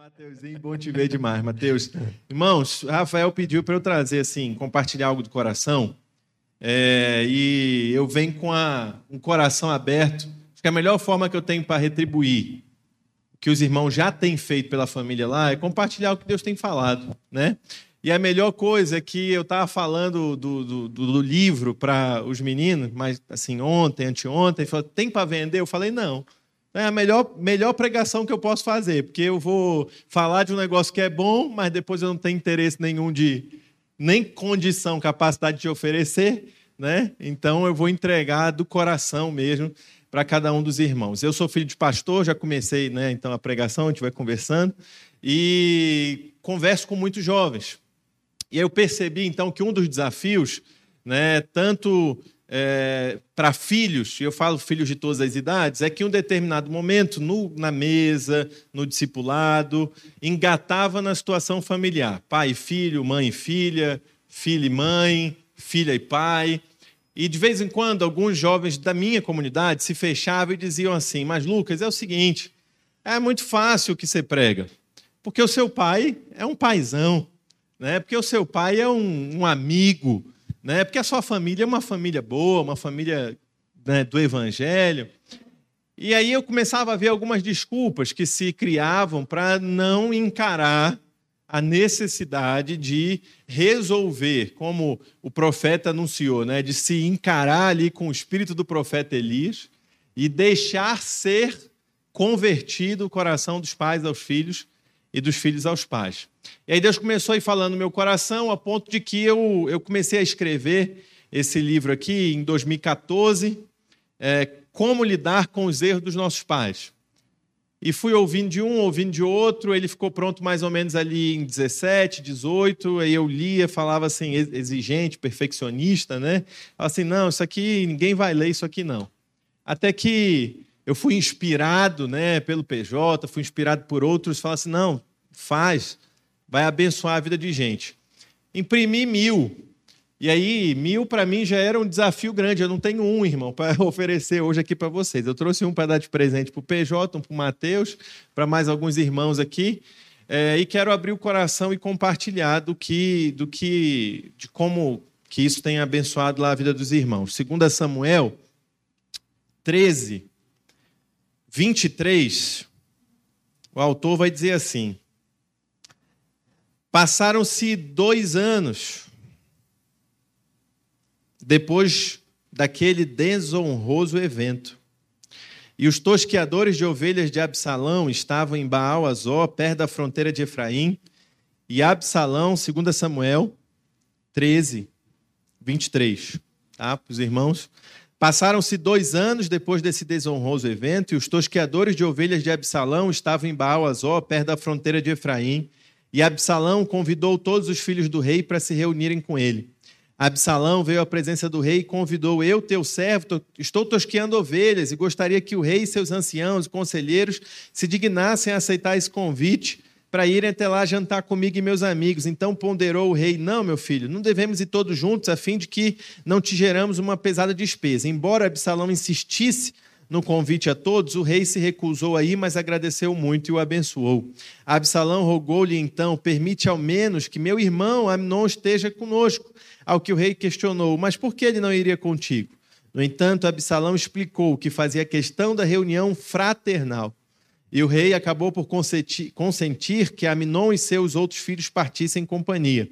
Mateuzinho, bom te ver demais, Mateus. Irmãos, Rafael pediu para eu trazer, assim, compartilhar algo do coração. É, e eu venho com a, um coração aberto. Acho que a melhor forma que eu tenho para retribuir o que os irmãos já têm feito pela família lá é compartilhar o que Deus tem falado, né? E a melhor coisa é que eu estava falando do, do, do livro para os meninos, mas assim, ontem, anteontem, falou, tem para vender? Eu falei, não. É a melhor, melhor pregação que eu posso fazer, porque eu vou falar de um negócio que é bom, mas depois eu não tenho interesse nenhum de, nem condição, capacidade de oferecer, né? Então eu vou entregar do coração mesmo para cada um dos irmãos. Eu sou filho de pastor, já comecei, né? Então a pregação, a gente vai conversando e converso com muitos jovens. E eu percebi então que um dos desafios, né, tanto é, para filhos, e eu falo filhos de todas as idades, é que em um determinado momento, no, na mesa, no discipulado, engatava na situação familiar. Pai e filho, mãe e filha, filha e mãe, filha e pai. E de vez em quando, alguns jovens da minha comunidade se fechavam e diziam assim: Mas Lucas, é o seguinte, é muito fácil o que você prega, porque o seu pai é um paizão, né? porque o seu pai é um, um amigo né? Porque a sua família é uma família boa, uma família né, do Evangelho. E aí eu começava a ver algumas desculpas que se criavam para não encarar a necessidade de resolver, como o profeta anunciou, né, de se encarar ali com o espírito do profeta Elias e deixar ser convertido o coração dos pais aos filhos e dos filhos aos pais. E aí Deus começou a ir falando no meu coração, a ponto de que eu, eu comecei a escrever esse livro aqui em 2014, é, Como Lidar com os Erros dos Nossos Pais. E fui ouvindo de um, ouvindo de outro, ele ficou pronto mais ou menos ali em 17, 18, aí eu lia, falava assim, exigente, perfeccionista, né? Falava assim, não, isso aqui, ninguém vai ler isso aqui não. Até que eu fui inspirado né, pelo PJ, fui inspirado por outros, falaram assim: não, faz, vai abençoar a vida de gente. Imprimi mil. E aí, mil para mim já era um desafio grande. Eu não tenho um, irmão, para oferecer hoje aqui para vocês. Eu trouxe um para dar de presente para o PJ, um para o Matheus, para mais alguns irmãos aqui. É, e quero abrir o coração e compartilhar do que, do que, de como que isso tem abençoado lá a vida dos irmãos. 2 Samuel 13, 23, o autor vai dizer assim: Passaram-se dois anos depois daquele desonroso evento. E os tosqueadores de ovelhas de Absalão estavam em Baal Azó, perto da fronteira de Efraim. E Absalão, 2 Samuel 13, 23. Tá? Para os irmãos. Passaram-se dois anos depois desse desonroso evento, e os tosqueadores de ovelhas de Absalão estavam em Baal Azó, perto da fronteira de Efraim. E Absalão convidou todos os filhos do rei para se reunirem com ele. Absalão veio à presença do rei e convidou: Eu, teu servo, estou tosqueando ovelhas e gostaria que o rei e seus anciãos e conselheiros se dignassem a aceitar esse convite para irem até lá jantar comigo e meus amigos. Então ponderou o rei: Não, meu filho, não devemos ir todos juntos, a fim de que não te geramos uma pesada despesa. Embora Absalão insistisse no convite a todos, o rei se recusou a ir, mas agradeceu muito e o abençoou. Absalão rogou-lhe então: Permite ao menos que meu irmão Amnon esteja conosco. Ao que o rei questionou: Mas por que ele não iria contigo? No entanto, Absalão explicou que fazia questão da reunião fraternal. E o rei acabou por consentir que Aminon e seus outros filhos partissem em companhia.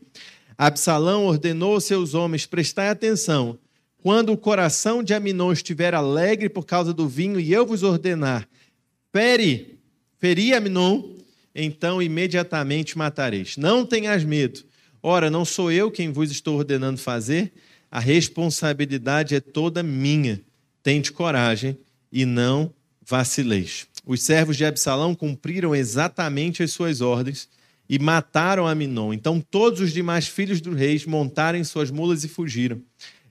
Absalão ordenou aos seus homens: prestai atenção. Quando o coração de Aminon estiver alegre por causa do vinho, e eu vos ordenar, fere, feri Aminon, então imediatamente matareis. Não tenhas medo. Ora, não sou eu quem vos estou ordenando fazer, a responsabilidade é toda minha. Tente coragem e não vacileis. Os servos de Absalão cumpriram exatamente as suas ordens e mataram Aminon. Então todos os demais filhos do rei montaram suas mulas e fugiram.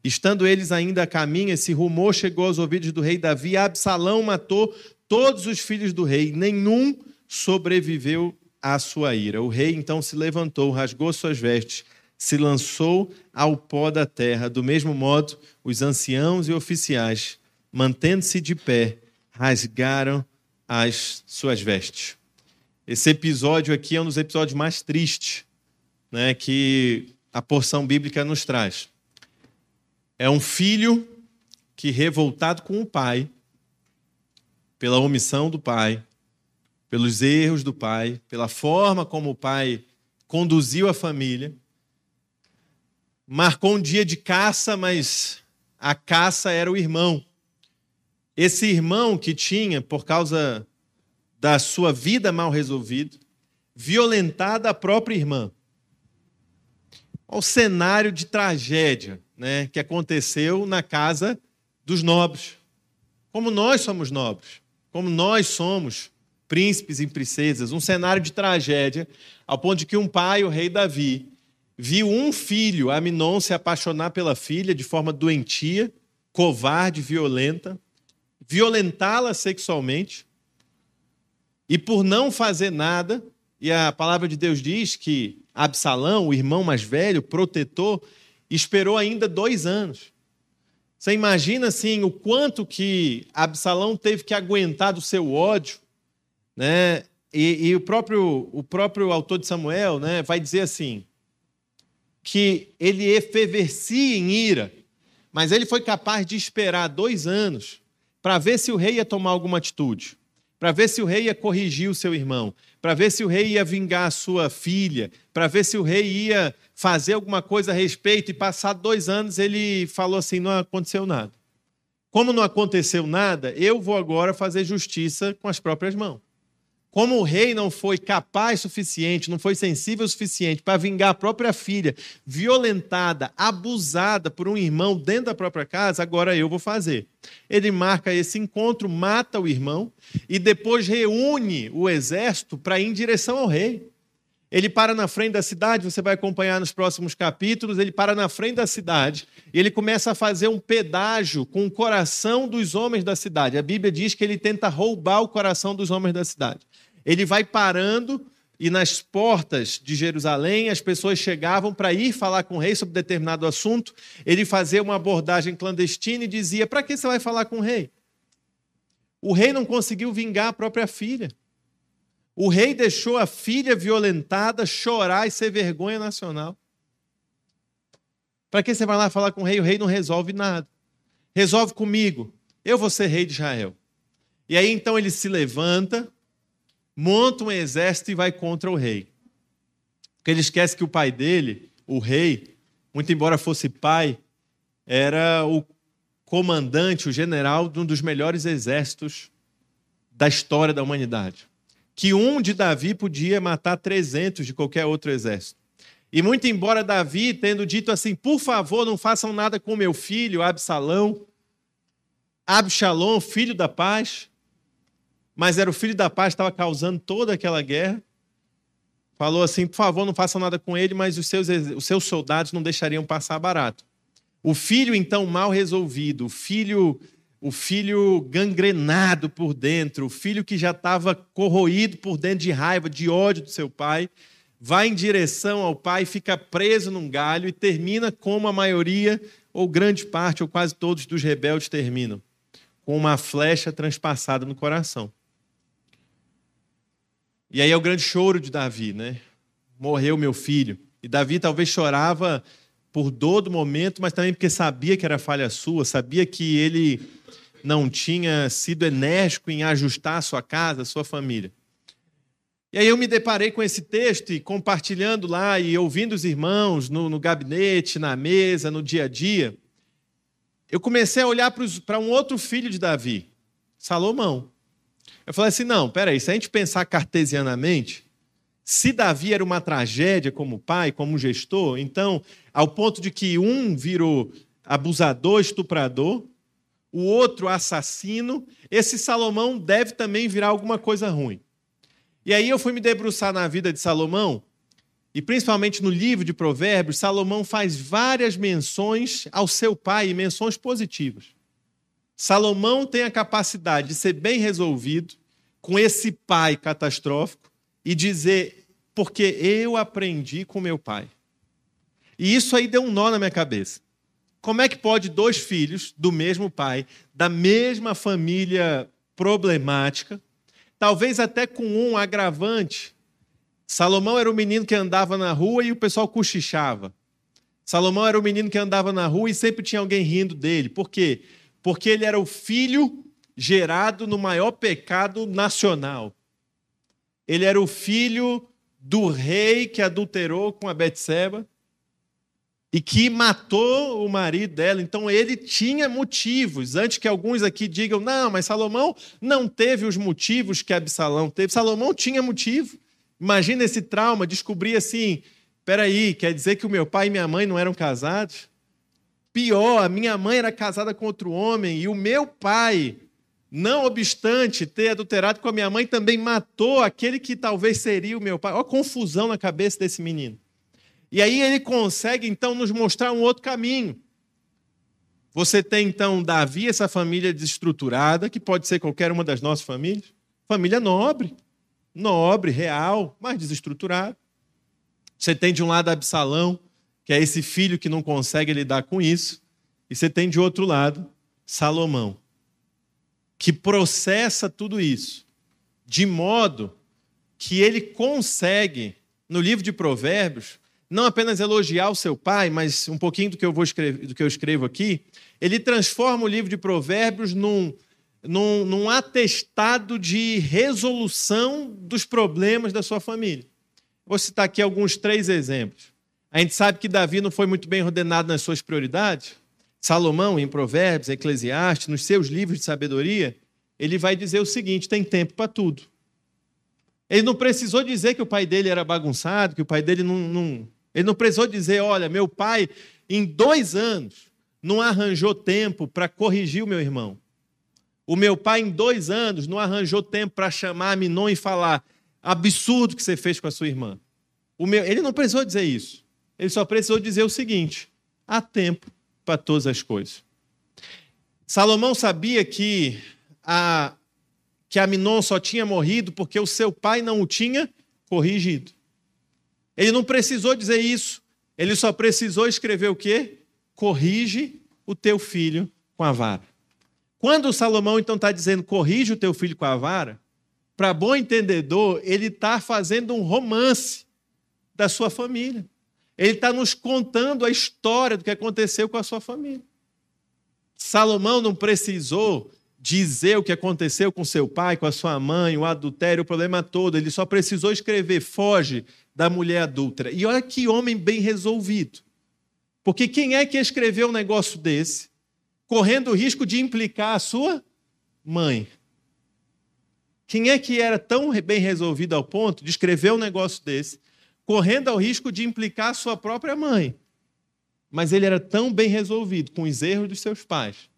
Estando eles ainda a caminho, esse rumor chegou aos ouvidos do rei Davi. Absalão matou todos os filhos do rei, nenhum sobreviveu à sua ira. O rei então se levantou, rasgou suas vestes, se lançou ao pó da terra. Do mesmo modo, os anciãos e oficiais, mantendo-se de pé, rasgaram as suas vestes. Esse episódio aqui é um dos episódios mais tristes né, que a porção bíblica nos traz. É um filho que, revoltado com o pai, pela omissão do pai, pelos erros do pai, pela forma como o pai conduziu a família, marcou um dia de caça, mas a caça era o irmão. Esse irmão que tinha, por causa da sua vida mal resolvida, violentada a própria irmã. Olha o cenário de tragédia né, que aconteceu na casa dos nobres. Como nós somos nobres, como nós somos príncipes e princesas, um cenário de tragédia, ao ponto de que um pai, o rei Davi, viu um filho, Aminon, se apaixonar pela filha de forma doentia, covarde, violenta, violentá-la sexualmente, e por não fazer nada, e a palavra de Deus diz que Absalão, o irmão mais velho, protetor, esperou ainda dois anos. Você imagina assim o quanto que Absalão teve que aguentar do seu ódio, né? E, e, o próprio o próprio autor de Samuel, né, vai dizer assim que ele efervescia em ira, mas ele foi capaz de esperar dois anos para ver se o rei ia tomar alguma atitude, para ver se o rei ia corrigir o seu irmão, para ver se o rei ia vingar a sua filha, para ver se o rei ia fazer alguma coisa a respeito. E passado dois anos ele falou assim: não aconteceu nada. Como não aconteceu nada, eu vou agora fazer justiça com as próprias mãos. Como o rei não foi capaz suficiente, não foi sensível o suficiente para vingar a própria filha, violentada, abusada por um irmão dentro da própria casa, agora eu vou fazer. Ele marca esse encontro, mata o irmão e depois reúne o exército para ir em direção ao rei. Ele para na frente da cidade, você vai acompanhar nos próximos capítulos. Ele para na frente da cidade e ele começa a fazer um pedágio com o coração dos homens da cidade. A Bíblia diz que ele tenta roubar o coração dos homens da cidade. Ele vai parando e nas portas de Jerusalém as pessoas chegavam para ir falar com o rei sobre determinado assunto. Ele fazia uma abordagem clandestina e dizia: Para que você vai falar com o rei? O rei não conseguiu vingar a própria filha. O rei deixou a filha violentada chorar e ser vergonha nacional. Para que você vai lá falar com o rei? O rei não resolve nada. Resolve comigo. Eu vou ser rei de Israel. E aí então ele se levanta, monta um exército e vai contra o rei. Porque ele esquece que o pai dele, o rei, muito embora fosse pai, era o comandante, o general de um dos melhores exércitos da história da humanidade. Que um de Davi podia matar 300 de qualquer outro exército. E muito embora Davi tendo dito assim, por favor, não façam nada com meu filho, Absalão, Absalom, filho da paz, mas era o filho da paz estava causando toda aquela guerra. Falou assim: por favor, não façam nada com ele, mas os seus, os seus soldados não deixariam passar barato. O filho, então, mal resolvido, o filho, o filho gangrenado por dentro, o filho que já estava corroído por dentro de raiva, de ódio do seu pai, vai em direção ao pai, fica preso num galho e termina como a maioria, ou grande parte, ou quase todos dos rebeldes terminam com uma flecha transpassada no coração. E aí é o grande choro de Davi, né? Morreu meu filho. E Davi talvez chorava por dor do momento, mas também porque sabia que era falha sua, sabia que ele não tinha sido enérgico em ajustar a sua casa, a sua família. E aí eu me deparei com esse texto e compartilhando lá e ouvindo os irmãos no, no gabinete, na mesa, no dia a dia, eu comecei a olhar para um outro filho de Davi, Salomão. Eu falei assim: não, peraí, se a gente pensar cartesianamente, se Davi era uma tragédia como pai, como gestor, então, ao ponto de que um virou abusador, estuprador, o outro assassino, esse Salomão deve também virar alguma coisa ruim. E aí eu fui me debruçar na vida de Salomão, e principalmente no livro de Provérbios, Salomão faz várias menções ao seu pai, menções positivas. Salomão tem a capacidade de ser bem resolvido com esse pai catastrófico e dizer, porque eu aprendi com meu pai. E isso aí deu um nó na minha cabeça. Como é que pode dois filhos do mesmo pai, da mesma família problemática, talvez até com um agravante. Salomão era o menino que andava na rua e o pessoal cochichava. Salomão era o menino que andava na rua e sempre tinha alguém rindo dele. Por quê? Porque ele era o filho gerado no maior pecado nacional. Ele era o filho do rei que adulterou com a Betseba e que matou o marido dela. Então ele tinha motivos. Antes que alguns aqui digam, não, mas Salomão não teve os motivos que Absalão teve. Salomão tinha motivo. Imagina esse trauma, descobrir assim: peraí, quer dizer que o meu pai e minha mãe não eram casados? Pior, a minha mãe era casada com outro homem e o meu pai, não obstante ter adulterado com a minha mãe, também matou aquele que talvez seria o meu pai. Olha a confusão na cabeça desse menino. E aí ele consegue então nos mostrar um outro caminho. Você tem então Davi, essa família desestruturada, que pode ser qualquer uma das nossas famílias, família nobre, nobre, real, mas desestruturada. Você tem de um lado Absalão, que é esse filho que não consegue lidar com isso, e você tem de outro lado Salomão, que processa tudo isso, de modo que ele consegue, no livro de Provérbios, não apenas elogiar o seu pai, mas um pouquinho do que eu vou escrever, do que eu escrevo aqui, ele transforma o livro de Provérbios num, num, num atestado de resolução dos problemas da sua família. Vou citar aqui alguns três exemplos. A gente sabe que Davi não foi muito bem ordenado nas suas prioridades. Salomão, em Provérbios, Eclesiastes, nos seus livros de sabedoria, ele vai dizer o seguinte: tem tempo para tudo. Ele não precisou dizer que o pai dele era bagunçado, que o pai dele não, não, ele não precisou dizer: olha, meu pai, em dois anos, não arranjou tempo para corrigir o meu irmão. O meu pai, em dois anos, não arranjou tempo para chamar Minon e falar: absurdo que você fez com a sua irmã. Meu... Ele não precisou dizer isso. Ele só precisou dizer o seguinte: há tempo para todas as coisas. Salomão sabia que a, que Aminon só tinha morrido porque o seu pai não o tinha corrigido. Ele não precisou dizer isso. Ele só precisou escrever o quê? Corrige o teu filho com a vara. Quando Salomão então está dizendo corrige o teu filho com a vara, para bom entendedor, ele está fazendo um romance da sua família. Ele está nos contando a história do que aconteceu com a sua família. Salomão não precisou dizer o que aconteceu com seu pai, com a sua mãe, o adultério, o problema todo. Ele só precisou escrever: foge da mulher adúltera. E olha que homem bem resolvido. Porque quem é que escreveu um negócio desse, correndo o risco de implicar a sua mãe? Quem é que era tão bem resolvido ao ponto de escrever um negócio desse, correndo ao risco de implicar sua própria mãe? Mas ele era tão bem resolvido com os erros dos seus pais,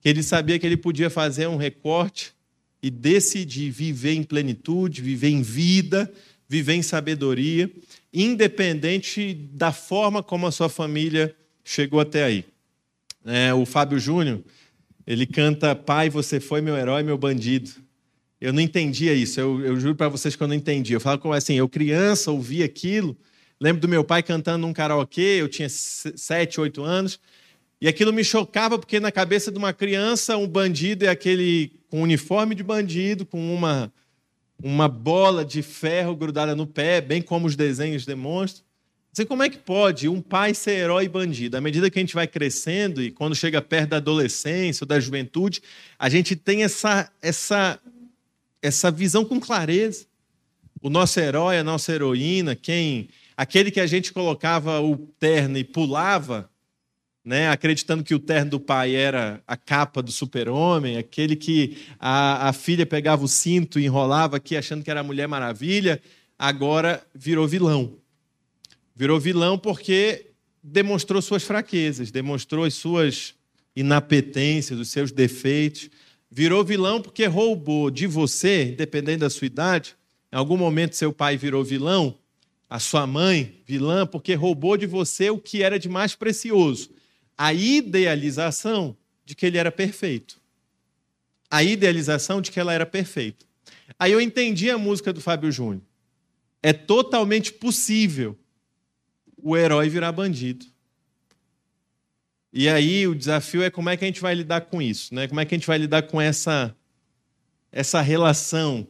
que ele sabia que ele podia fazer um recorte e decidir viver em plenitude, viver em vida, viver em sabedoria, independente da forma como a sua família chegou até aí. É, o Fábio Júnior, ele canta Pai, você foi meu herói, meu bandido. Eu não entendia isso, eu, eu juro para vocês que eu não entendia. Eu falo como assim, eu criança ouvi aquilo, lembro do meu pai cantando num karaokê, eu tinha sete, oito anos, e aquilo me chocava porque na cabeça de uma criança, um bandido é aquele com uniforme de bandido, com uma uma bola de ferro grudada no pé, bem como os desenhos demonstram. Você como é que pode um pai ser herói e bandido? À medida que a gente vai crescendo e quando chega perto da adolescência ou da juventude, a gente tem essa essa essa visão com clareza. O nosso herói, a nossa heroína, quem aquele que a gente colocava o terno e pulava, né, acreditando que o terno do pai era a capa do super-homem, aquele que a, a filha pegava o cinto e enrolava aqui achando que era a Mulher Maravilha, agora virou vilão. Virou vilão porque demonstrou suas fraquezas, demonstrou as suas inapetências, os seus defeitos. Virou vilão porque roubou de você, independente da sua idade. Em algum momento seu pai virou vilão, a sua mãe vilã, porque roubou de você o que era de mais precioso, a idealização de que ele era perfeito. A idealização de que ela era perfeita. Aí eu entendi a música do Fábio Júnior. É totalmente possível o herói virar bandido. E aí o desafio é como é que a gente vai lidar com isso, né? Como é que a gente vai lidar com essa essa relação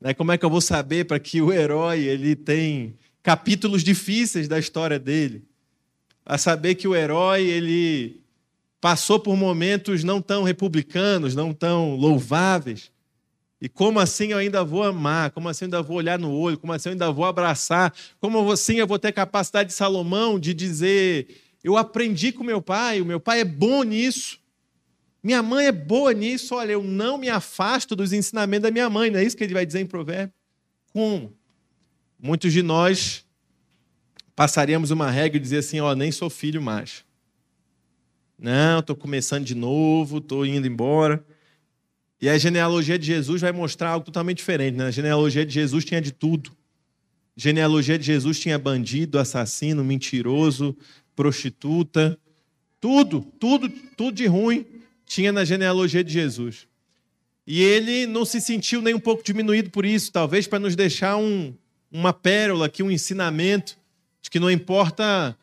Né? Como é que eu vou saber para que o herói ele tem capítulos difíceis da história dele? A saber que o herói ele passou por momentos não tão republicanos, não tão louváveis. E como assim eu ainda vou amar? Como assim eu ainda vou olhar no olho? Como assim eu ainda vou abraçar? Como assim eu vou ter capacidade de Salomão de dizer: eu aprendi com meu pai, o meu pai é bom nisso. Minha mãe é boa nisso. Olha, eu não me afasto dos ensinamentos da minha mãe. Não é isso que ele vai dizer em Provérbio? Como? Muitos de nós passaríamos uma regra e dizer assim: ó, nem sou filho mais. Não, estou começando de novo, estou indo embora. E a genealogia de Jesus vai mostrar algo totalmente diferente. Né? A genealogia de Jesus tinha de tudo. A genealogia de Jesus tinha bandido, assassino, mentiroso, prostituta, tudo, tudo, tudo de ruim tinha na genealogia de Jesus. E ele não se sentiu nem um pouco diminuído por isso, talvez para nos deixar um, uma pérola aqui, um ensinamento de que não importa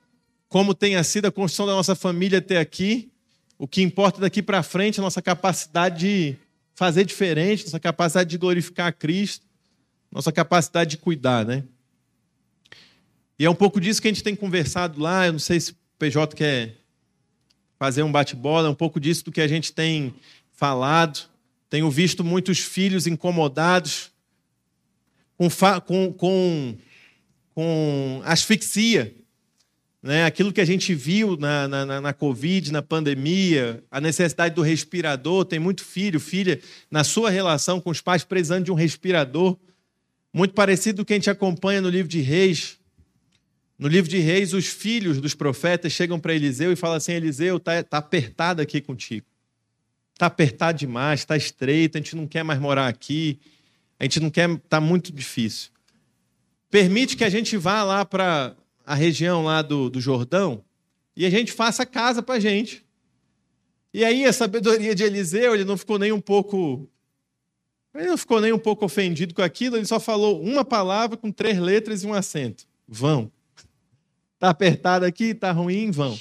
como tenha sido a construção da nossa família até aqui, o que importa daqui para frente é a nossa capacidade de fazer diferente, nossa capacidade de glorificar a Cristo, nossa capacidade de cuidar, né? E é um pouco disso que a gente tem conversado lá. Eu não sei se o PJ quer fazer um bate-bola, é um pouco disso do que a gente tem falado. Tenho visto muitos filhos incomodados com, com, com, com asfixia né, aquilo que a gente viu na, na, na, Covid, na pandemia, a necessidade do respirador. Tem muito filho, filha, na sua relação com os pais, precisando de um respirador. Muito parecido com o que a gente acompanha no livro de Reis. No livro de Reis, os filhos dos profetas chegam para Eliseu e falam assim: Eliseu, está tá apertado aqui contigo. Está apertado demais, está estreito, a gente não quer mais morar aqui, a gente não quer, está muito difícil. Permite que a gente vá lá para a região lá do, do Jordão e a gente faça casa para a gente. E aí a sabedoria de Eliseu, ele não ficou nem um pouco. Ele não ficou nem um pouco ofendido com aquilo, ele só falou uma palavra com três letras e um acento. Vão. Está apertado aqui, está ruim, vão.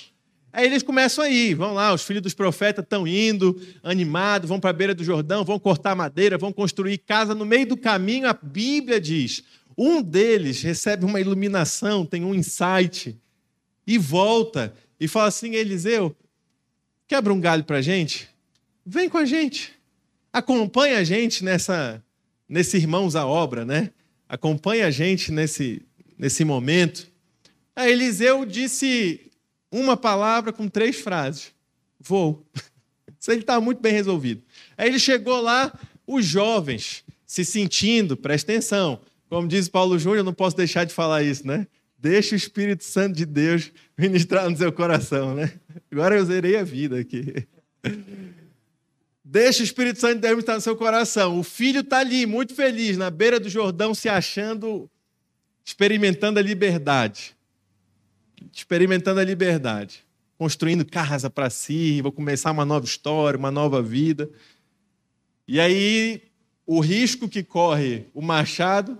Aí eles começam a ir, vão lá, os filhos dos profetas estão indo, animados, vão para a beira do Jordão, vão cortar madeira, vão construir casa. No meio do caminho, a Bíblia diz: um deles recebe uma iluminação, tem um insight, e volta e fala assim: Eliseu, quebra um galho para a gente? Vem com a gente. Acompanha a gente nessa, nesse Irmãos à Obra, né? Acompanha a gente nesse, nesse momento. Aí Eliseu disse uma palavra com três frases: Vou. Isso ele está muito bem resolvido. Aí ele chegou lá, os jovens se sentindo, presta atenção, como diz Paulo Júnior, eu não posso deixar de falar isso, né? Deixa o Espírito Santo de Deus ministrar no seu coração, né? Agora eu zerei a vida aqui. Deixa o Espírito Santo de Deus ministrar no seu coração. O filho está ali, muito feliz, na beira do Jordão, se achando, experimentando a liberdade. Experimentando a liberdade. Construindo casa para si, vou começar uma nova história, uma nova vida. E aí, o risco que corre o machado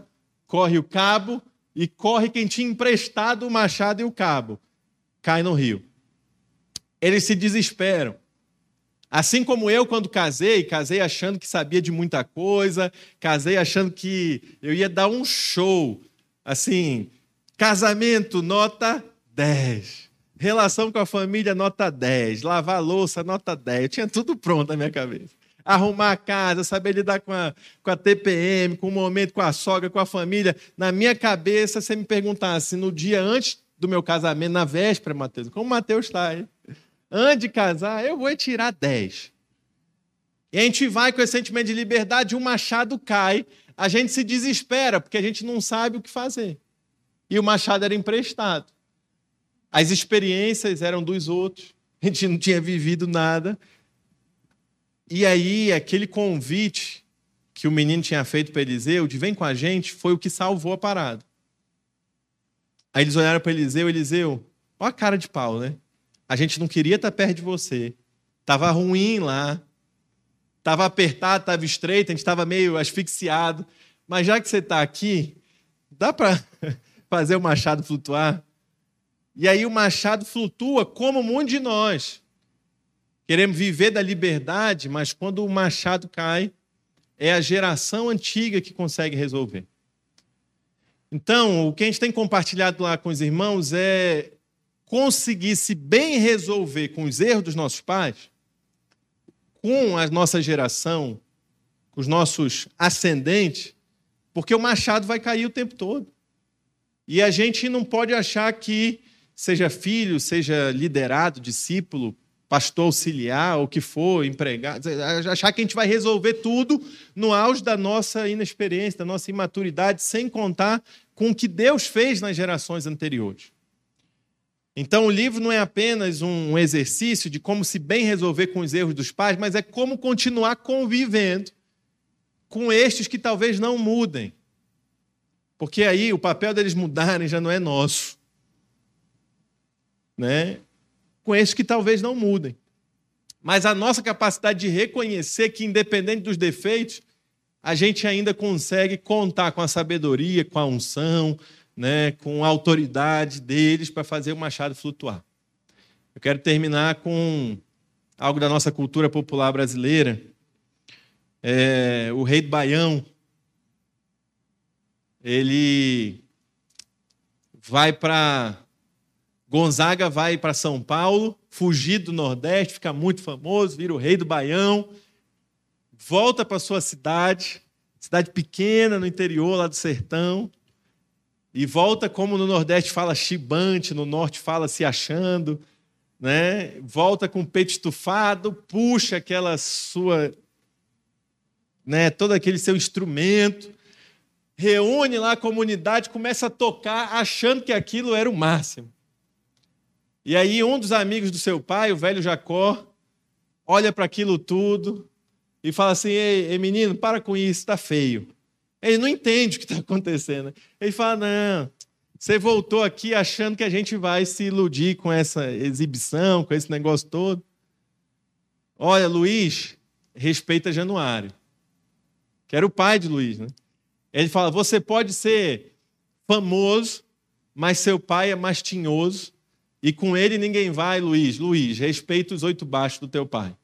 corre o cabo e corre quem tinha emprestado o machado e o cabo. Cai no rio. Eles se desesperam. Assim como eu, quando casei, casei achando que sabia de muita coisa, casei achando que eu ia dar um show. Assim, casamento, nota 10. Relação com a família, nota 10. Lavar louça, nota 10. Eu tinha tudo pronto na minha cabeça arrumar a casa, saber lidar com a, com a TPM, com o momento, com a sogra, com a família. Na minha cabeça, você me perguntasse no dia antes do meu casamento, na véspera, Mateus, como o Mateus está aí? Antes de casar, eu vou tirar 10. E a gente vai com esse sentimento de liberdade, um machado cai, a gente se desespera, porque a gente não sabe o que fazer. E o machado era emprestado. As experiências eram dos outros, a gente não tinha vivido nada. E aí, aquele convite que o menino tinha feito para Eliseu, de vem com a gente, foi o que salvou a parada. Aí eles olharam para Eliseu, Eliseu, olha a cara de pau, né? A gente não queria estar perto de você. Tava ruim lá. Tava apertado, estava estreito, a gente estava meio asfixiado. Mas já que você está aqui, dá para fazer o machado flutuar? E aí o machado flutua como muitos de nós. Queremos viver da liberdade, mas quando o machado cai, é a geração antiga que consegue resolver. Então, o que a gente tem compartilhado lá com os irmãos é conseguir se bem resolver com os erros dos nossos pais, com a nossa geração, com os nossos ascendentes, porque o machado vai cair o tempo todo. E a gente não pode achar que, seja filho, seja liderado, discípulo, pastor auxiliar, o que for, empregado, achar que a gente vai resolver tudo no auge da nossa inexperiência, da nossa imaturidade, sem contar com o que Deus fez nas gerações anteriores. Então, o livro não é apenas um exercício de como se bem resolver com os erros dos pais, mas é como continuar convivendo com estes que talvez não mudem. Porque aí o papel deles mudarem já não é nosso. Né? Com estes que talvez não mudem. Mas a nossa capacidade de reconhecer que, independente dos defeitos, a gente ainda consegue contar com a sabedoria, com a unção, né, com a autoridade deles para fazer o machado flutuar. Eu quero terminar com algo da nossa cultura popular brasileira. É, o rei do Baião, ele vai para Gonzaga vai para São Paulo, fugir do Nordeste, fica muito famoso, vira o rei do Baião, volta para sua cidade, cidade pequena no interior lá do sertão, e volta como no Nordeste fala chibante, no Norte fala se achando, né? Volta com o peito estufado, puxa aquela sua, né? Todo aquele seu instrumento, reúne lá a comunidade, começa a tocar, achando que aquilo era o máximo. E aí um dos amigos do seu pai, o velho Jacó, olha para aquilo tudo e fala assim: ei, ei menino, para com isso, está feio. Ele não entende o que está acontecendo. Ele fala: não, você voltou aqui achando que a gente vai se iludir com essa exibição, com esse negócio todo. Olha, Luiz, respeita Januário, que era o pai de Luiz. Né? Ele fala: você pode ser famoso, mas seu pai é mastinhoso, e com ele ninguém vai, Luiz. Luiz, respeita os oito baixos do teu pai.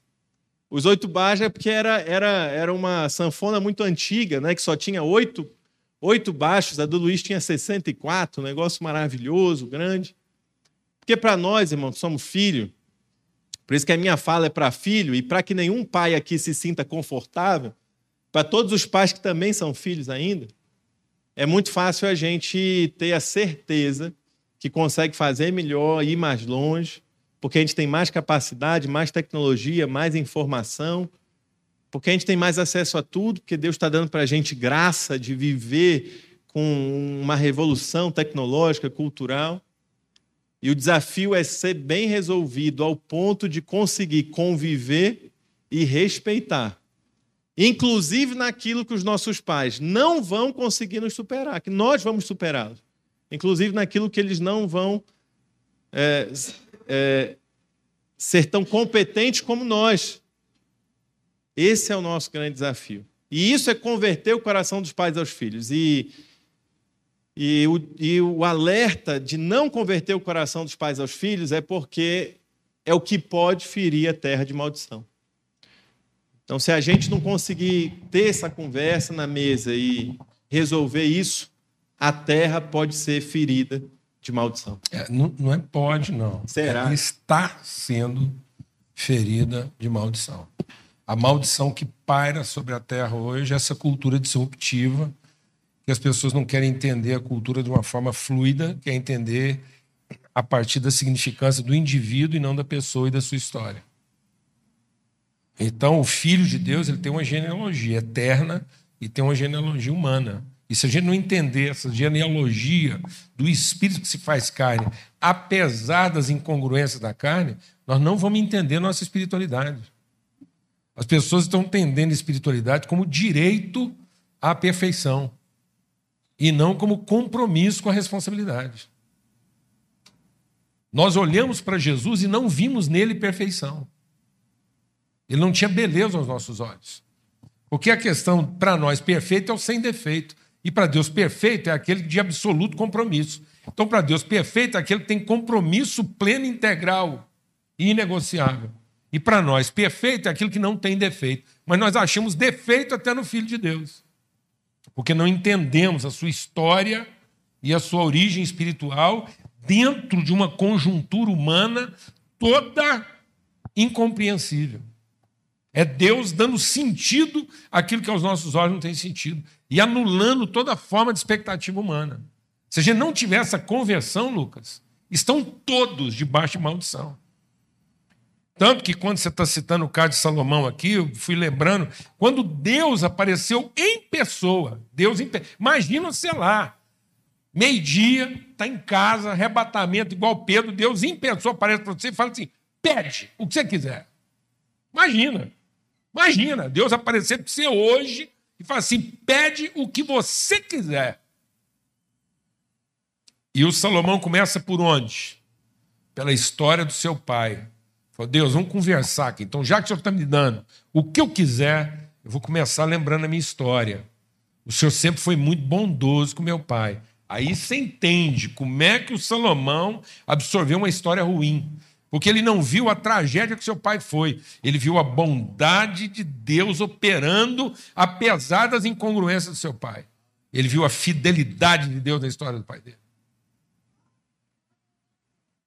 Os oito baixos é porque era, era, era uma sanfona muito antiga, né, que só tinha oito, oito baixos, a do Luiz tinha 64, um negócio maravilhoso, grande. Porque para nós, irmãos, somos filho, por isso que a minha fala é para filho, e para que nenhum pai aqui se sinta confortável, para todos os pais que também são filhos ainda, é muito fácil a gente ter a certeza que consegue fazer melhor, ir mais longe, porque a gente tem mais capacidade, mais tecnologia, mais informação, porque a gente tem mais acesso a tudo, porque Deus está dando para a gente graça de viver com uma revolução tecnológica, cultural. E o desafio é ser bem resolvido ao ponto de conseguir conviver e respeitar. Inclusive naquilo que os nossos pais não vão conseguir nos superar, que nós vamos superá-los. Inclusive naquilo que eles não vão é, é, ser tão competentes como nós. Esse é o nosso grande desafio. E isso é converter o coração dos pais aos filhos. E, e, o, e o alerta de não converter o coração dos pais aos filhos é porque é o que pode ferir a terra de maldição. Então, se a gente não conseguir ter essa conversa na mesa e resolver isso, a terra pode ser ferida de maldição. É, não, não, é pode, não. Será? Ela está sendo ferida de maldição. A maldição que paira sobre a terra hoje é essa cultura disruptiva, que as pessoas não querem entender a cultura de uma forma fluida, quer entender a partir da significância do indivíduo e não da pessoa e da sua história. Então, o Filho de Deus ele tem uma genealogia eterna e tem uma genealogia humana. E se a gente não entender essa genealogia do espírito que se faz carne, apesar das incongruências da carne, nós não vamos entender nossa espiritualidade. As pessoas estão entendendo espiritualidade como direito à perfeição e não como compromisso com a responsabilidade. Nós olhamos para Jesus e não vimos nele perfeição. Ele não tinha beleza aos nossos olhos. Porque a questão para nós perfeito é o sem defeito. E para Deus, perfeito é aquele de absoluto compromisso. Então, para Deus, perfeito é aquele que tem compromisso pleno, integral e inegociável. E para nós, perfeito é aquilo que não tem defeito. mas nós achamos defeito até no Filho de Deus. Porque não entendemos a sua história e a sua origem espiritual dentro de uma conjuntura humana toda incompreensível. É Deus dando sentido àquilo que aos nossos olhos não tem sentido e anulando toda forma de expectativa humana. Se a gente não tiver essa conversão, Lucas, estão todos debaixo de maldição. Tanto que quando você está citando o caso de Salomão aqui, eu fui lembrando, quando Deus apareceu em pessoa, Deus em imagina você lá, meio-dia, está em casa, arrebatamento igual Pedro, Deus em pessoa aparece para você e fala assim: pede o que você quiser. Imagina, imagina, Deus aparecer para você hoje e fala assim: pede o que você quiser. E o Salomão começa por onde? Pela história do seu pai. Falou, Deus, vamos conversar aqui. Então, já que o Senhor está me dando o que eu quiser, eu vou começar lembrando a minha história. O Senhor sempre foi muito bondoso com meu pai. Aí você entende como é que o Salomão absorveu uma história ruim. Porque ele não viu a tragédia que seu pai foi. Ele viu a bondade de Deus operando, apesar das incongruências do seu pai. Ele viu a fidelidade de Deus na história do pai dele.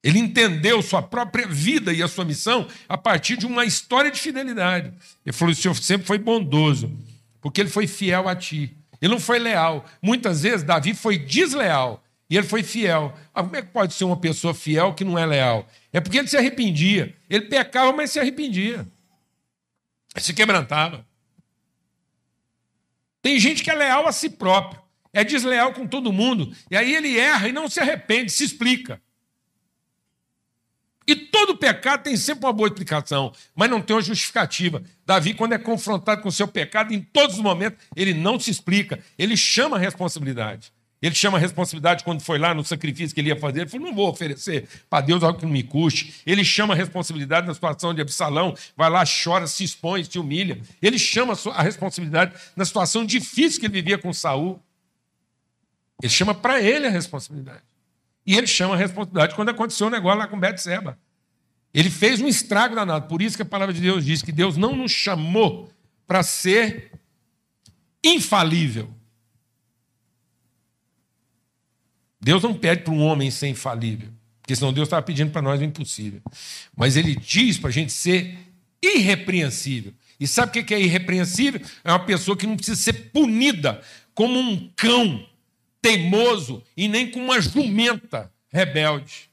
Ele entendeu sua própria vida e a sua missão a partir de uma história de fidelidade. Ele falou: o Senhor sempre foi bondoso, porque ele foi fiel a ti. Ele não foi leal. Muitas vezes Davi foi desleal e ele foi fiel. Ah, como é que pode ser uma pessoa fiel que não é leal? É porque ele se arrependia. Ele pecava, mas se arrependia. Se quebrantava. Tem gente que é leal a si próprio, é desleal com todo mundo, e aí ele erra e não se arrepende, se explica. E todo pecado tem sempre uma boa explicação, mas não tem uma justificativa. Davi, quando é confrontado com o seu pecado, em todos os momentos, ele não se explica, ele chama a responsabilidade. Ele chama a responsabilidade quando foi lá no sacrifício que ele ia fazer. Ele falou: não vou oferecer para Deus algo que não me custe. Ele chama a responsabilidade na situação de Absalão, vai lá, chora, se expõe, se humilha. Ele chama a responsabilidade na situação difícil que ele vivia com Saul. Ele chama para ele a responsabilidade. E ele chama a responsabilidade quando aconteceu o negócio lá com Betseba. Ele fez um estrago danado. Por isso que a palavra de Deus diz que Deus não nos chamou para ser infalível. Deus não pede para um homem ser infalível, porque senão Deus estava pedindo para nós o impossível. Mas ele diz para a gente ser irrepreensível. E sabe o que é irrepreensível? É uma pessoa que não precisa ser punida como um cão teimoso e nem com uma jumenta rebelde.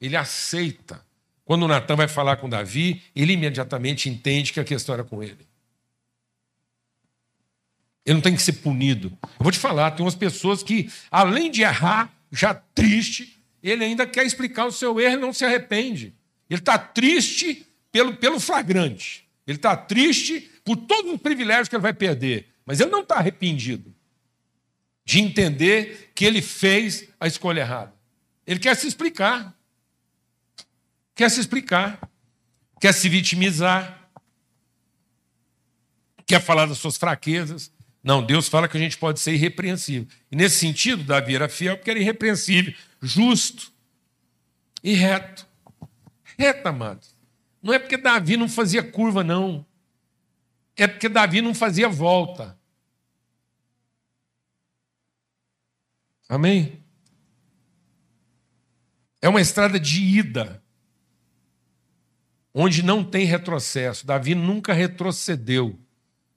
Ele aceita. Quando Natan vai falar com Davi, ele imediatamente entende que a questão era com ele. Ele não tem que ser punido. Eu vou te falar, tem umas pessoas que, além de errar, já triste, ele ainda quer explicar o seu erro e não se arrepende. Ele está triste pelo, pelo flagrante. Ele está triste por todos os privilégios que ele vai perder. Mas ele não está arrependido de entender que ele fez a escolha errada. Ele quer se explicar. Quer se explicar. Quer se vitimizar. Quer falar das suas fraquezas. Não, Deus fala que a gente pode ser irrepreensível. E nesse sentido, Davi era fiel porque era irrepreensível, justo e reto. Reto, amados. Não é porque Davi não fazia curva, não. É porque Davi não fazia volta. Amém? É uma estrada de ida, onde não tem retrocesso. Davi nunca retrocedeu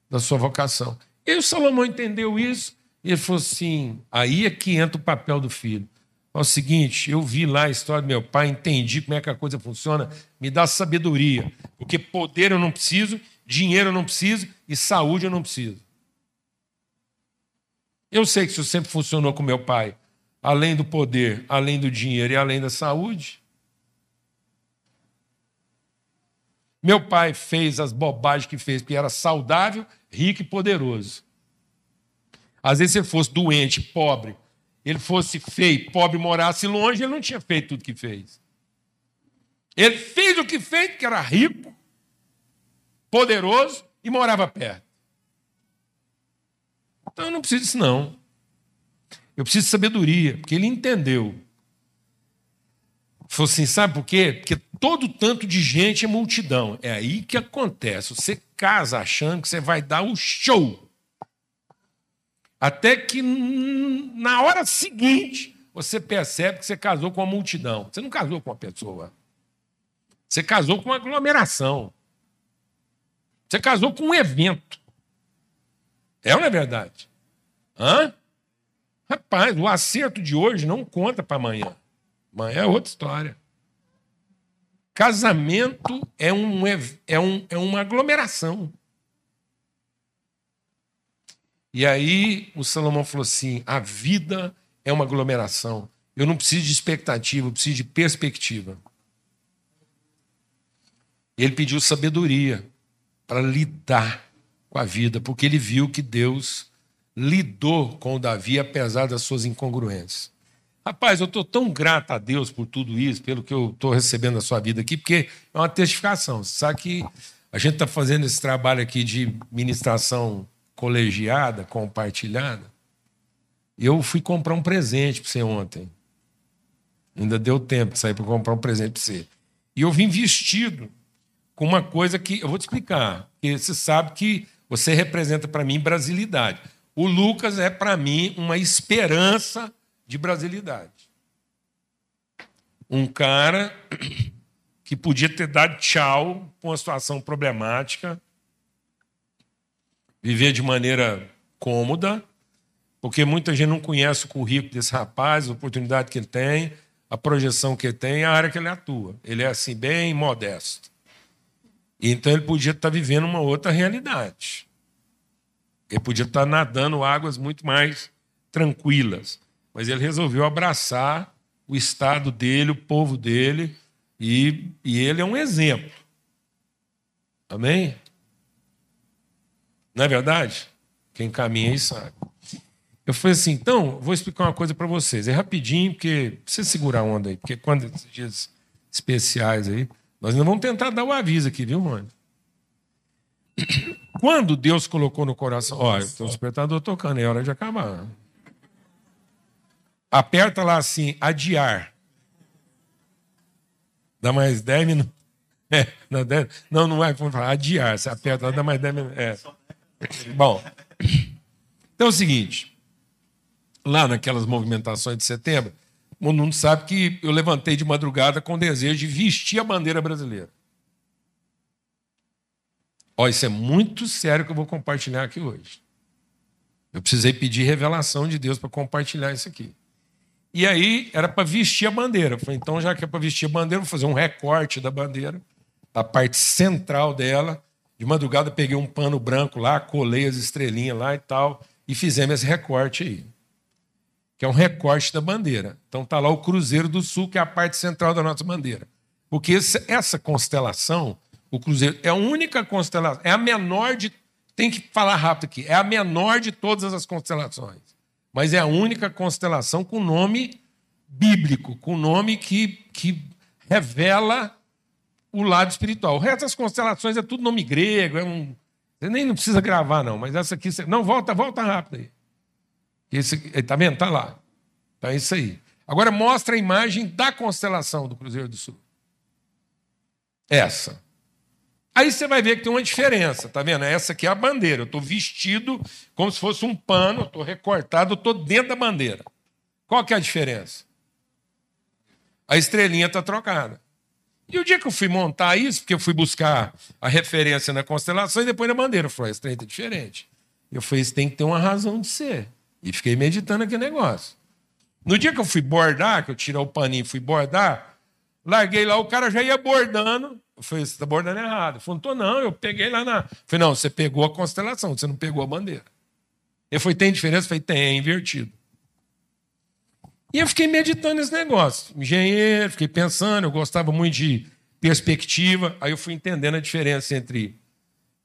da sua vocação. E o Salomão entendeu isso e ele falou assim: aí é que entra o papel do filho. É o seguinte, eu vi lá a história do meu pai, entendi como é que a coisa funciona, me dá sabedoria, porque poder eu não preciso, dinheiro eu não preciso e saúde eu não preciso. Eu sei que isso sempre funcionou com meu pai. Além do poder, além do dinheiro e além da saúde. Meu pai fez as bobagens que fez, porque era saudável, rico e poderoso. Às vezes, se ele fosse doente, pobre, ele fosse feio, pobre, morasse longe, ele não tinha feito tudo que fez. Ele fez o que fez, porque era rico, poderoso e morava perto. Então eu não preciso disso, não. Eu preciso de sabedoria, porque ele entendeu. Falou assim: sabe por quê? Porque todo tanto de gente é multidão. É aí que acontece. Você casa achando que você vai dar o show. Até que na hora seguinte você percebe que você casou com uma multidão. Você não casou com uma pessoa. Você casou com uma aglomeração. Você casou com um evento. É ou não é verdade? Hã? Rapaz, o acerto de hoje não conta para amanhã. Amanhã é outra história. Casamento é, um, é, um, é uma aglomeração. E aí o Salomão falou assim: a vida é uma aglomeração. Eu não preciso de expectativa, eu preciso de perspectiva. Ele pediu sabedoria para lidar com a vida, porque ele viu que Deus lidou com Davi apesar das suas incongruências. Rapaz, eu estou tão grato a Deus por tudo isso, pelo que eu estou recebendo na sua vida aqui, porque é uma testificação. Você sabe que a gente está fazendo esse trabalho aqui de ministração colegiada, compartilhada. Eu fui comprar um presente para você ontem. Ainda deu tempo de sair para comprar um presente para você. E eu vim vestido com uma coisa que eu vou te explicar. Porque você sabe que você representa para mim brasilidade. O Lucas é para mim uma esperança de brasilidade. Um cara que podia ter dado tchau com uma situação problemática, viver de maneira cômoda, porque muita gente não conhece o currículo desse rapaz, a oportunidade que ele tem, a projeção que ele tem, a área que ele atua. Ele é assim, bem modesto. Então ele podia estar vivendo uma outra realidade. Ele podia estar nadando águas muito mais tranquilas mas ele resolveu abraçar o estado dele, o povo dele, e, e ele é um exemplo. Amém? Não é verdade? Quem caminha aí sabe. Eu falei assim, então, vou explicar uma coisa para vocês. É rapidinho, porque precisa segurar a onda aí, porque quando esses dias especiais aí, nós ainda vamos tentar dar o aviso aqui, viu, mano? Quando Deus colocou no coração. Olha, tem um despertador tocando, é hora de acabar. Aperta lá assim, adiar. Dá mais 10 minutos. É, não, não, é como falar, adiar. Você aperta, dá mais 10 minutos. É. Bom, então é o seguinte. Lá naquelas movimentações de setembro, o mundo sabe que eu levantei de madrugada com o desejo de vestir a bandeira brasileira. Ó, isso é muito sério que eu vou compartilhar aqui hoje. Eu precisei pedir revelação de Deus para compartilhar isso aqui. E aí era para vestir a bandeira. Eu falei, então, já que é para vestir a bandeira, vou fazer um recorte da bandeira, a parte central dela. De madrugada peguei um pano branco lá, colei as estrelinhas lá e tal, e fizemos esse recorte aí. Que é um recorte da bandeira. Então tá lá o Cruzeiro do Sul, que é a parte central da nossa bandeira. Porque essa constelação, o Cruzeiro, é a única constelação, é a menor de. Tem que falar rápido aqui, é a menor de todas as constelações mas é a única constelação com nome bíblico, com nome que, que revela o lado espiritual. O resto das constelações é tudo nome grego, é um. Você nem não precisa gravar, não, mas essa aqui. Não, volta, volta rápido aí. Esse, tá vendo? Tá lá. Tá isso aí. Agora mostra a imagem da constelação do Cruzeiro do Sul. Essa. Aí você vai ver que tem uma diferença, tá vendo? Essa aqui é a bandeira. Eu estou vestido como se fosse um pano, estou recortado, estou dentro da bandeira. Qual que é a diferença? A estrelinha está trocada. E o dia que eu fui montar isso, porque eu fui buscar a referência na constelação e depois na bandeira, eu falei, a estrela é diferente. Eu falei, isso tem que ter uma razão de ser. E fiquei meditando aquele negócio. No dia que eu fui bordar, que eu tirei o paninho e fui bordar, larguei lá, o cara já ia bordando. Eu falei, você está bordando errado. Ele falou, não, eu peguei lá na. Eu falei, não, você pegou a constelação, você não pegou a bandeira. Ele falou, tem diferença? Eu falei, tem, é invertido. E eu fiquei meditando nesse negócio. Engenheiro, fiquei pensando, eu gostava muito de perspectiva. Aí eu fui entendendo a diferença entre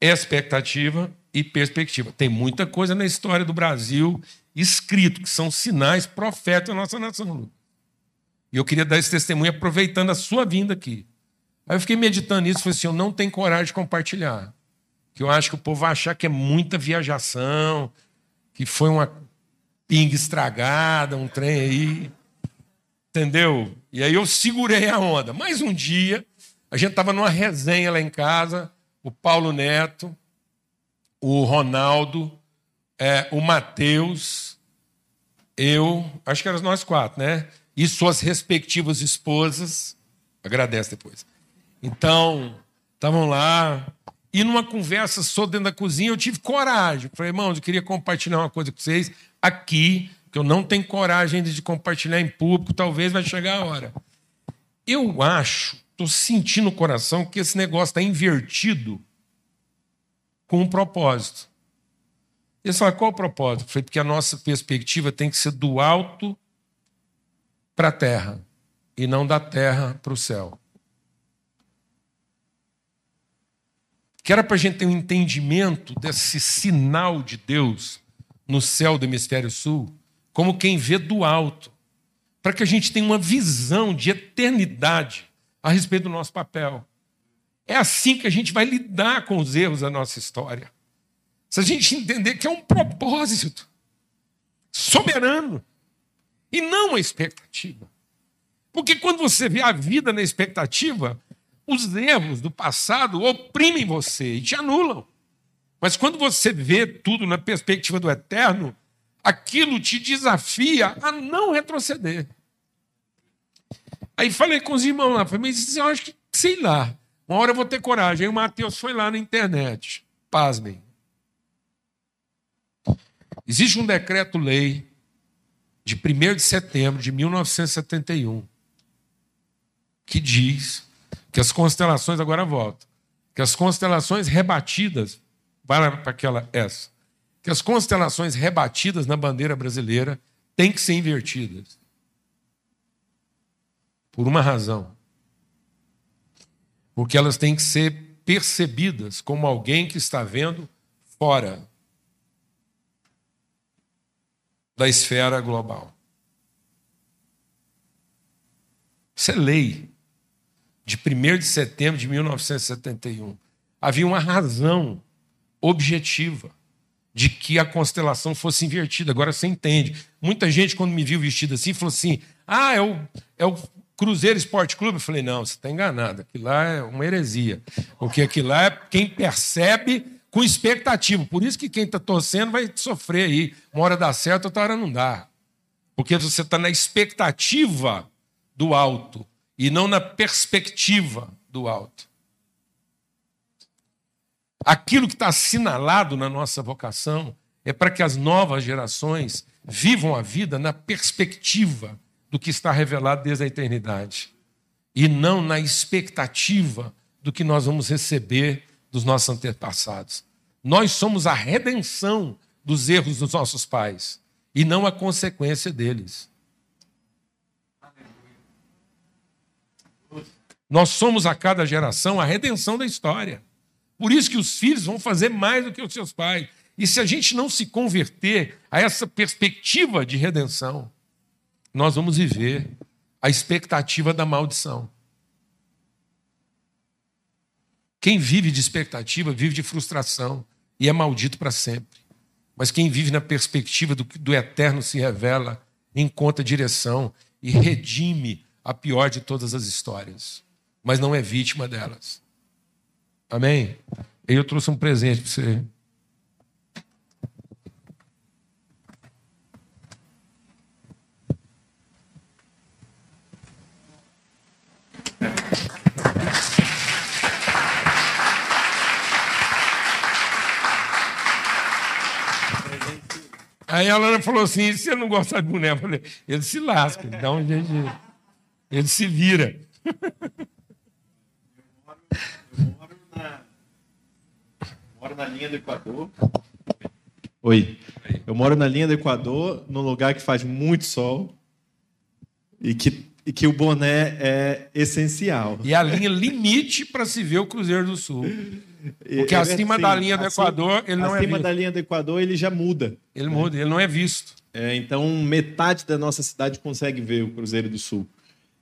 expectativa e perspectiva. Tem muita coisa na história do Brasil escrito, que são sinais proféticos da nossa nação. E eu queria dar esse testemunho aproveitando a sua vinda aqui. Aí eu fiquei meditando nisso falei assim: eu não tenho coragem de compartilhar. Que eu acho que o povo vai achar que é muita viajação, que foi uma pinga estragada, um trem aí. Entendeu? E aí eu segurei a onda. Mais um dia, a gente estava numa resenha lá em casa, o Paulo Neto, o Ronaldo, é, o Matheus, eu, acho que eram nós quatro, né? E suas respectivas esposas. Agradece depois. Então, estavam lá. E numa conversa só dentro da cozinha, eu tive coragem. Falei, irmãos, eu queria compartilhar uma coisa com vocês aqui, que eu não tenho coragem ainda de compartilhar em público, talvez vai chegar a hora. Eu acho, estou sentindo no coração que esse negócio está invertido com um propósito. E você fala, qual o propósito? falei, porque a nossa perspectiva tem que ser do alto para a terra e não da terra para o céu. Que era para a gente ter um entendimento desse sinal de Deus no céu do hemisfério sul, como quem vê do alto, para que a gente tenha uma visão de eternidade a respeito do nosso papel. É assim que a gente vai lidar com os erros da nossa história. Se a gente entender que é um propósito soberano e não uma expectativa. Porque quando você vê a vida na expectativa, os erros do passado oprimem você e te anulam. Mas quando você vê tudo na perspectiva do eterno, aquilo te desafia a não retroceder. Aí falei com os irmãos lá, falei, mas eu acho que, sei lá, uma hora eu vou ter coragem. Aí o Mateus foi lá na internet. Pasmem. Existe um decreto-lei de 1 de setembro de 1971 que diz que as constelações, agora volto, que as constelações rebatidas, para aquela essa, que as constelações rebatidas na bandeira brasileira têm que ser invertidas. Por uma razão. Porque elas têm que ser percebidas como alguém que está vendo fora da esfera global. Isso é lei de 1 de setembro de 1971. Havia uma razão objetiva de que a constelação fosse invertida. Agora você entende. Muita gente, quando me viu vestido assim, falou assim: ah, é o, é o Cruzeiro Esporte Clube. Eu falei: não, você está enganado. Aquilo lá é uma heresia. Porque aquilo lá é quem percebe com expectativa. Por isso que quem está torcendo vai sofrer aí. Uma hora dá certo, outra hora não dá. Porque você está na expectativa do alto e não na perspectiva do alto. Aquilo que está assinalado na nossa vocação é para que as novas gerações vivam a vida na perspectiva do que está revelado desde a eternidade e não na expectativa do que nós vamos receber dos nossos antepassados. Nós somos a redenção dos erros dos nossos pais e não a consequência deles. Nós somos a cada geração a redenção da história. Por isso que os filhos vão fazer mais do que os seus pais. E se a gente não se converter a essa perspectiva de redenção, nós vamos viver a expectativa da maldição. Quem vive de expectativa vive de frustração e é maldito para sempre. Mas quem vive na perspectiva do, do eterno se revela, encontra direção e redime a pior de todas as histórias, mas não é vítima delas. Amém? Eu trouxe um presente para você. Aí a Lana falou assim: se você não gosta de boneco, eu falei, ele se lasca, dá um jeito de... Ele se vira. Eu moro na, moro na linha do Equador. Oi. Eu moro na linha do Equador, num lugar que faz muito sol e que, e que o boné é essencial. E a linha limite para se ver o Cruzeiro do Sul. Porque é, acima da linha do Equador, ele não é Acima da linha do Equador, ele já muda. Ele né? muda, ele não é visto. É, então, metade da nossa cidade consegue ver o Cruzeiro do Sul.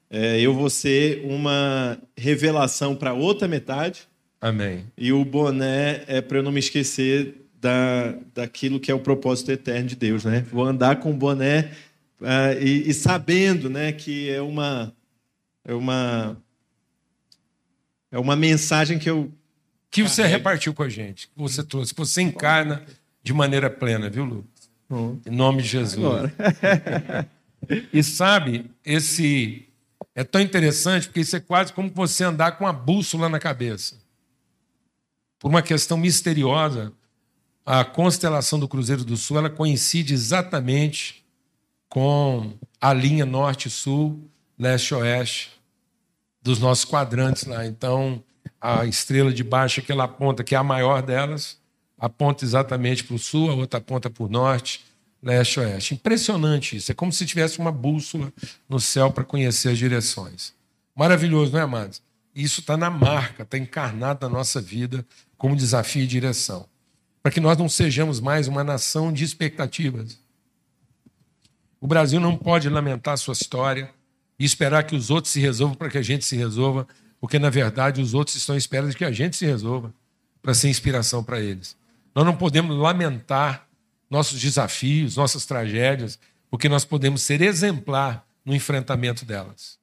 É, eu vou ser uma revelação para outra metade. Amém. E o boné é para eu não me esquecer da, daquilo que é o propósito eterno de Deus, né? Vou andar com o boné uh, e, e sabendo, né, que é uma é uma é uma mensagem que eu que você repartiu com a gente, que você trouxe, que você encarna de maneira plena, viu, Lucas? Em nome de Jesus. e sabe, esse é tão interessante porque isso é quase como você andar com a bússola na cabeça. Por uma questão misteriosa, a constelação do Cruzeiro do Sul ela coincide exatamente com a linha norte-sul, leste-oeste dos nossos quadrantes lá. Então, a estrela de baixo, aquela ponta que é a maior delas, aponta exatamente para o sul, a outra aponta para o norte, leste-oeste. Impressionante isso. É como se tivesse uma bússola no céu para conhecer as direções. Maravilhoso, não é, amados? Isso está na marca, está encarnado na nossa vida como desafio e direção. Para que nós não sejamos mais uma nação de expectativas. O Brasil não pode lamentar sua história e esperar que os outros se resolvam para que a gente se resolva, porque na verdade os outros estão esperando que a gente se resolva para ser inspiração para eles. Nós não podemos lamentar nossos desafios, nossas tragédias, porque nós podemos ser exemplar no enfrentamento delas.